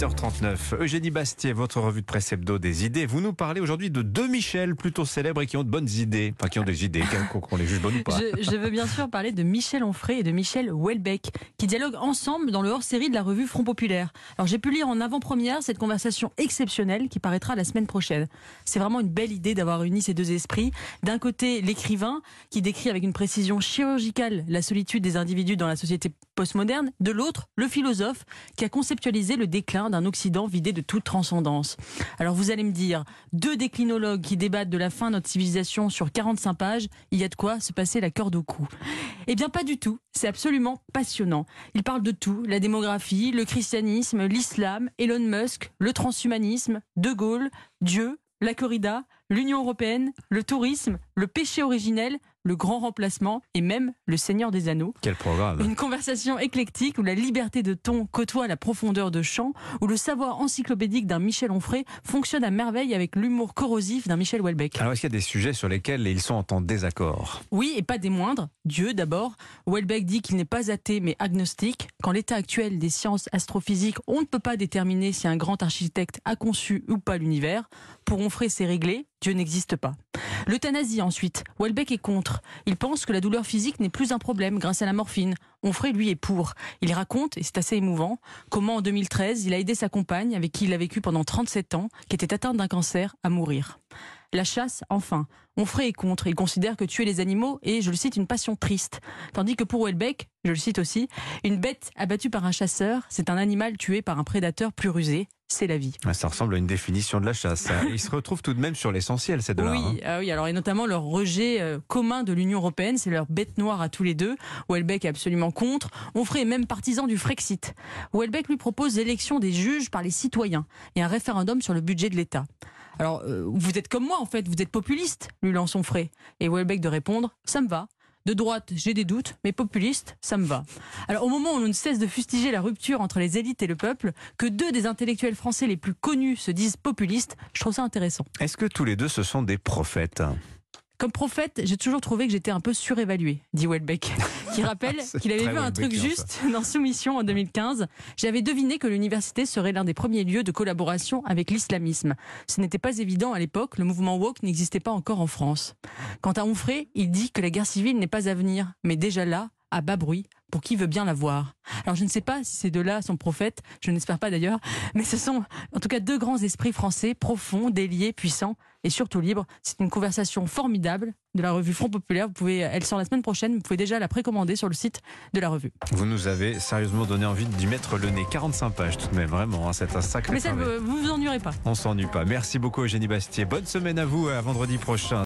8h39. Eugénie Bastier, votre revue de presse hebdo des idées. Vous nous parlez aujourd'hui de deux Michel plutôt célèbres et qui ont de bonnes idées. Enfin, qui ont des idées, qu'on les juge bonnes ou pas. Je, je, veux bien sûr parler de Michel Onfray et de Michel Houellebecq, qui dialoguent ensemble dans le hors-série de la revue Front Populaire. Alors, j'ai pu lire en avant-première cette conversation exceptionnelle qui paraîtra la semaine prochaine. C'est vraiment une belle idée d'avoir réuni ces deux esprits. D'un côté, l'écrivain, qui décrit avec une précision chirurgicale la solitude des individus dans la société postmoderne. De l'autre, le philosophe, qui a conceptualisé le déclin d'un Occident vidé de toute transcendance. Alors vous allez me dire, deux déclinologues qui débattent de la fin de notre civilisation sur 45 pages, il y a de quoi se passer la corde au cou. Eh bien pas du tout, c'est absolument passionnant. Ils parlent de tout, la démographie, le christianisme, l'islam, Elon Musk, le transhumanisme, De Gaulle, Dieu, la corrida, l'Union européenne, le tourisme, le péché originel, le grand remplacement et même le Seigneur des Anneaux. Quel programme Une conversation éclectique où la liberté de ton côtoie la profondeur de chant, où le savoir encyclopédique d'un Michel Onfray fonctionne à merveille avec l'humour corrosif d'un Michel Houellebecq. Alors est-ce qu'il y a des sujets sur lesquels ils sont en désaccord? Oui, et pas des moindres. Dieu d'abord. Houellebecq dit qu'il n'est pas athée mais agnostique. Qu'en l'état actuel des sciences astrophysiques, on ne peut pas déterminer si un grand architecte a conçu ou pas l'univers. Pour Onfray, c'est réglé. Dieu n'existe pas. L'euthanasie ensuite. Welbeck est contre. Il pense que la douleur physique n'est plus un problème grâce à la morphine. Onfray, lui, est pour. Il raconte, et c'est assez émouvant, comment en 2013, il a aidé sa compagne, avec qui il a vécu pendant 37 ans, qui était atteinte d'un cancer, à mourir. La chasse, enfin. Onfray est contre. Il considère que tuer les animaux est, je le cite, une passion triste. Tandis que pour Welbeck, je le cite aussi, une bête abattue par un chasseur, c'est un animal tué par un prédateur plus rusé. C'est la vie. Ça ressemble à une définition de la chasse. Ils se retrouvent tout de même sur l'essentiel, ces deux-là. Oui, hein. ah oui, alors et notamment leur rejet euh, commun de l'Union européenne, c'est leur bête noire à tous les deux. Welbeck est absolument contre. Onfray est même partisan du Frexit. Welbeck lui propose l'élection des juges par les citoyens et un référendum sur le budget de l'État. Alors, euh, vous êtes comme moi en fait, vous êtes populiste, lui lance Onfray. Et Welbeck de répondre, ça me va. De droite, j'ai des doutes, mais populiste, ça me va. Alors, au moment où on ne cesse de fustiger la rupture entre les élites et le peuple, que deux des intellectuels français les plus connus se disent populistes, je trouve ça intéressant. Est-ce que tous les deux, ce sont des prophètes? Comme prophète, j'ai toujours trouvé que j'étais un peu surévalué, dit Welbeck, qui rappelle qu'il avait vu un truc juste dans Soumission en 2015. J'avais deviné que l'université serait l'un des premiers lieux de collaboration avec l'islamisme. Ce n'était pas évident à l'époque, le mouvement woke n'existait pas encore en France. Quant à Onfray, il dit que la guerre civile n'est pas à venir, mais déjà là, à bas bruit, pour qui veut bien la voir. Alors je ne sais pas si ces deux-là sont prophètes, je n'espère pas d'ailleurs, mais ce sont en tout cas deux grands esprits français, profonds, déliés, puissants et surtout libres. C'est une conversation formidable de la revue Front Populaire. Vous pouvez, elle sort la semaine prochaine, vous pouvez déjà la précommander sur le site de la revue. Vous nous avez sérieusement donné envie d'y mettre le nez. 45 pages tout de même, vraiment, hein, c'est un sacré Mais ça, vous vous ennuierez pas. On s'ennuie pas. Merci beaucoup Eugénie Bastier. Bonne semaine à vous, à vendredi prochain.